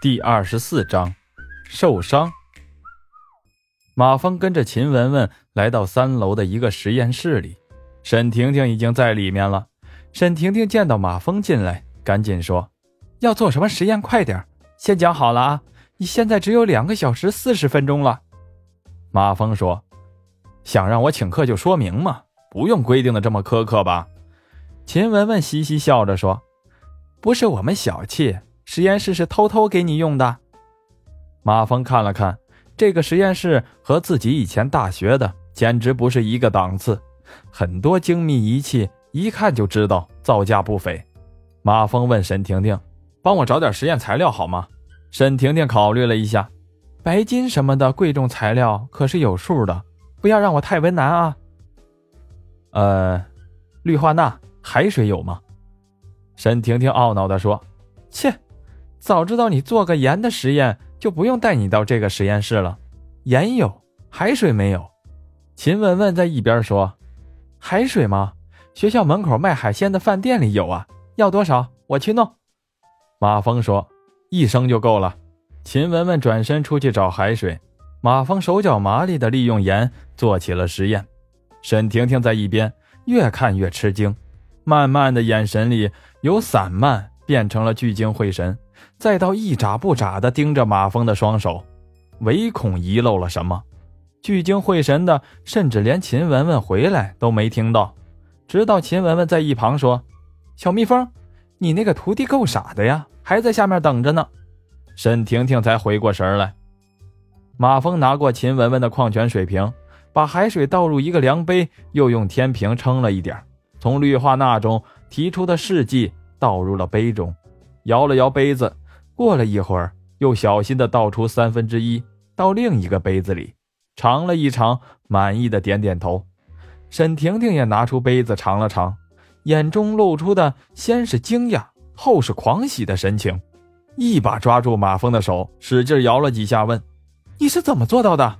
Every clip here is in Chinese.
第二十四章，受伤。马峰跟着秦雯雯来到三楼的一个实验室里，沈婷婷已经在里面了。沈婷婷见到马峰进来，赶紧说：“要做什么实验？快点，先讲好了啊！你现在只有两个小时四十分钟了。”马峰说：“想让我请客就说明嘛，不用规定的这么苛刻吧？”秦雯雯嘻嘻笑着说：“不是我们小气。”实验室是偷偷给你用的。马峰看了看这个实验室，和自己以前大学的简直不是一个档次，很多精密仪器，一看就知道造价不菲。马峰问沈婷婷：“帮我找点实验材料好吗？”沈婷婷考虑了一下，白金什么的贵重材料可是有数的，不要让我太为难啊。呃，氯化钠、海水有吗？沈婷婷懊恼地说：“切。”早知道你做个盐的实验，就不用带你到这个实验室了。盐有，海水没有。秦雯雯在一边说：“海水吗？学校门口卖海鲜的饭店里有啊。要多少？我去弄。”马峰说：“一升就够了。”秦雯雯转身出去找海水。马峰手脚麻利地利用盐做起了实验。沈婷婷在一边越看越吃惊，慢慢的眼神里由散漫变成了聚精会神。再到一眨不眨地盯着马蜂的双手，唯恐遗漏了什么，聚精会神的，甚至连秦雯雯回来都没听到。直到秦雯雯在一旁说：“小蜜蜂，你那个徒弟够傻的呀，还在下面等着呢。”沈婷婷才回过神来。马蜂拿过秦雯雯的矿泉水瓶，把海水倒入一个量杯，又用天平称了一点，从氯化钠中提出的试剂倒入了杯中。摇了摇杯子，过了一会儿，又小心地倒出三分之一到另一个杯子里，尝了一尝，满意的点点头。沈婷婷也拿出杯子尝了尝，眼中露出的先是惊讶，后是狂喜的神情，一把抓住马峰的手，使劲摇了几下，问：“你是怎么做到的？”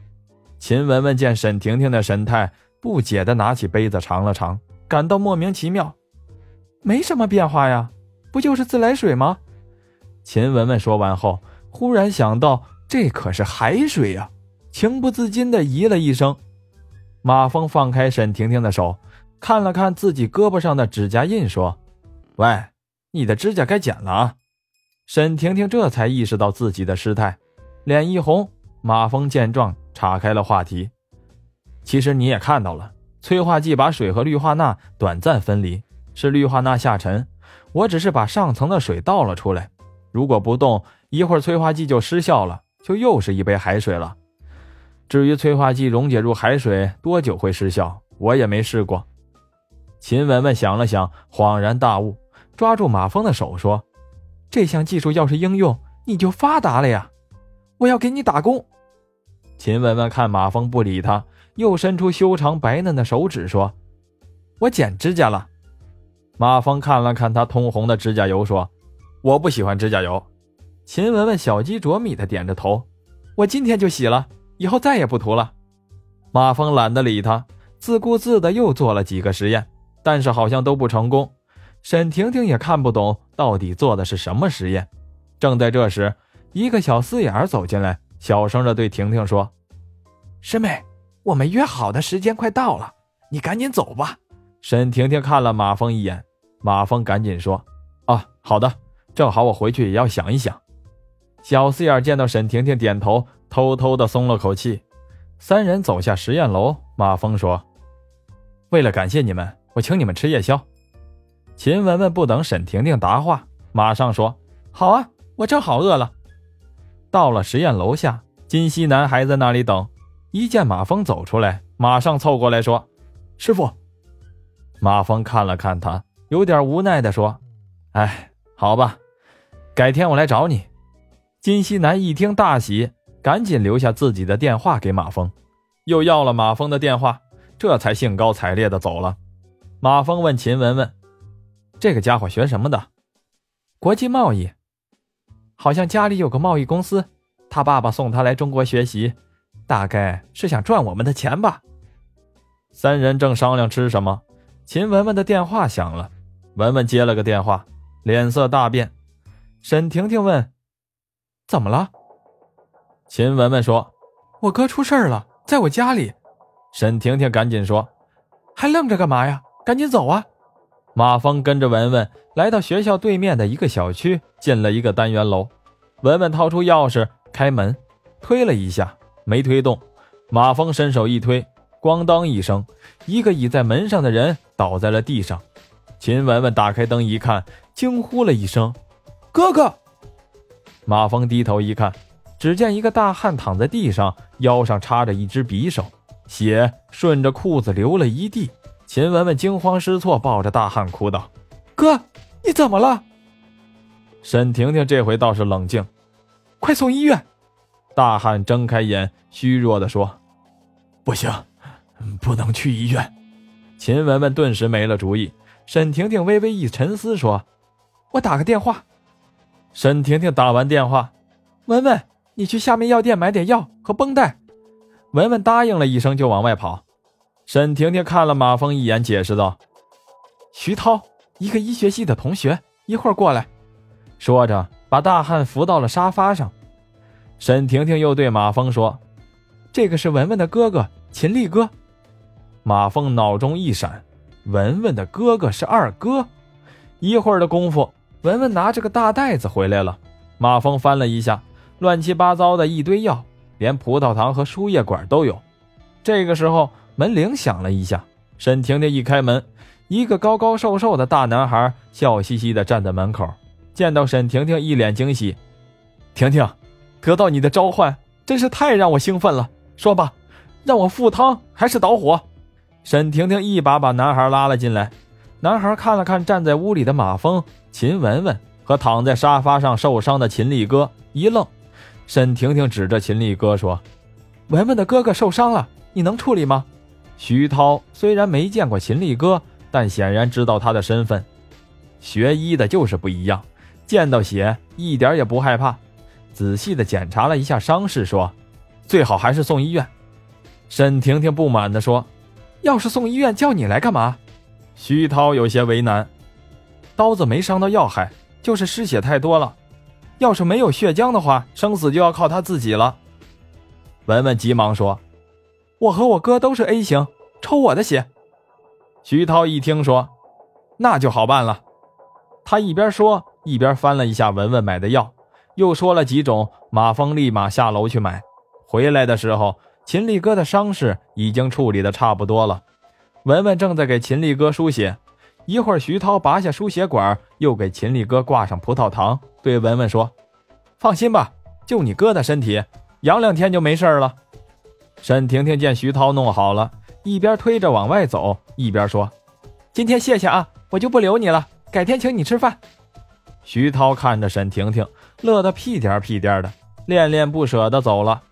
秦雯雯见沈婷婷的神态，不解地拿起杯子尝了尝，感到莫名其妙：“没什么变化呀。”不就是自来水吗？秦雯雯说完后，忽然想到这可是海水呀，情不自禁的咦了一声。马峰放开沈婷婷的手，看了看自己胳膊上的指甲印，说：“喂，你的指甲该剪了啊。”沈婷婷这才意识到自己的失态，脸一红。马峰见状，岔开了话题：“其实你也看到了，催化剂把水和氯化钠短暂分离，是氯化钠下沉。”我只是把上层的水倒了出来，如果不动，一会儿催化剂就失效了，就又是一杯海水了。至于催化剂溶解入海水多久会失效，我也没试过。秦雯雯想了想，恍然大悟，抓住马峰的手说：“这项技术要是应用，你就发达了呀！我要给你打工。”秦雯雯看马峰不理他，又伸出修长白嫩的手指说：“我剪指甲了。”马峰看了看他通红的指甲油，说：“我不喜欢指甲油。”秦雯雯小鸡啄米的点着头：“我今天就洗了，以后再也不涂了。”马峰懒得理他，自顾自的又做了几个实验，但是好像都不成功。沈婷婷也看不懂到底做的是什么实验。正在这时，一个小四眼走进来，小声的对婷婷说：“师妹，我们约好的时间快到了，你赶紧走吧。”沈婷婷看了马峰一眼。马峰赶紧说：“啊，好的，正好我回去也要想一想。”小四眼见到沈婷婷点头，偷偷的松了口气。三人走下实验楼，马峰说：“为了感谢你们，我请你们吃夜宵。”秦雯雯不等沈婷婷答话，马上说：“好啊，我正好饿了。”到了实验楼下，金西南还在那里等，一见马峰走出来，马上凑过来说：“师傅。”马峰看了看他。有点无奈地说：“哎，好吧，改天我来找你。”金西南一听大喜，赶紧留下自己的电话给马峰，又要了马峰的电话，这才兴高采烈地走了。马峰问秦雯雯：“这个家伙学什么的？”“国际贸易，好像家里有个贸易公司，他爸爸送他来中国学习，大概是想赚我们的钱吧。”三人正商量吃什么，秦雯雯的电话响了。文文接了个电话，脸色大变。沈婷婷问：“怎么了？秦文文说：“我哥出事了，在我家里。”沈婷婷赶紧说：“还愣着干嘛呀？赶紧走啊！”马峰跟着文文来到学校对面的一个小区，进了一个单元楼。文文掏出钥匙开门，推了一下，没推动。马峰伸手一推，咣当一声，一个倚在门上的人倒在了地上。秦雯雯打开灯一看，惊呼了一声：“哥哥！”马峰低头一看，只见一个大汉躺在地上，腰上插着一只匕首，血顺着裤子流了一地。秦雯雯惊慌失措，抱着大汉哭道：“哥，你怎么了？”沈婷婷这回倒是冷静：“快送医院！”大汉睁开眼，虚弱地说：“不行，不能去医院。”秦雯雯顿时没了主意。沈婷婷微微一沉思，说：“我打个电话。”沈婷婷打完电话：“文文，你去下面药店买点药和绷带。”文文答应了一声，就往外跑。沈婷婷看了马峰一眼，解释道：“徐涛，一个医学系的同学，一会儿过来。”说着，把大汉扶到了沙发上。沈婷婷又对马峰说：“这个是文文的哥哥秦力哥。”马峰脑中一闪，文文的哥哥是二哥。一会儿的功夫，文文拿着个大袋子回来了。马峰翻了一下，乱七八糟的一堆药，连葡萄糖和输液管都有。这个时候。门铃响了一下，沈婷婷一开门，一个高高瘦瘦的大男孩笑嘻嘻地站在门口。见到沈婷婷，一脸惊喜：“婷婷，得到你的召唤，真是太让我兴奋了。说吧，让我赴汤还是蹈火？”沈婷婷一把把男孩拉了进来。男孩看了看站在屋里的马峰、秦雯雯和躺在沙发上受伤的秦力哥，一愣。沈婷婷指着秦力哥说：“文文的哥哥受伤了，你能处理吗？”徐涛虽然没见过秦力哥，但显然知道他的身份。学医的就是不一样，见到血一点也不害怕。仔细的检查了一下伤势，说：“最好还是送医院。”沈婷婷不满地说：“要是送医院，叫你来干嘛？”徐涛有些为难：“刀子没伤到要害，就是失血太多了。要是没有血浆的话，生死就要靠他自己了。”文文急忙说。我和我哥都是 A 型，抽我的血。徐涛一听说，那就好办了。他一边说，一边翻了一下文文买的药，又说了几种。马峰立马下楼去买。回来的时候，秦力哥的伤势已经处理的差不多了。文文正在给秦力哥输血。一会儿，徐涛拔下输血管，又给秦力哥挂上葡萄糖，对文文说：“放心吧，就你哥的身体，养两天就没事了。”沈婷婷见徐涛弄好了，一边推着往外走，一边说：“今天谢谢啊，我就不留你了，改天请你吃饭。”徐涛看着沈婷婷，乐得屁颠屁颠的，恋恋不舍地走了。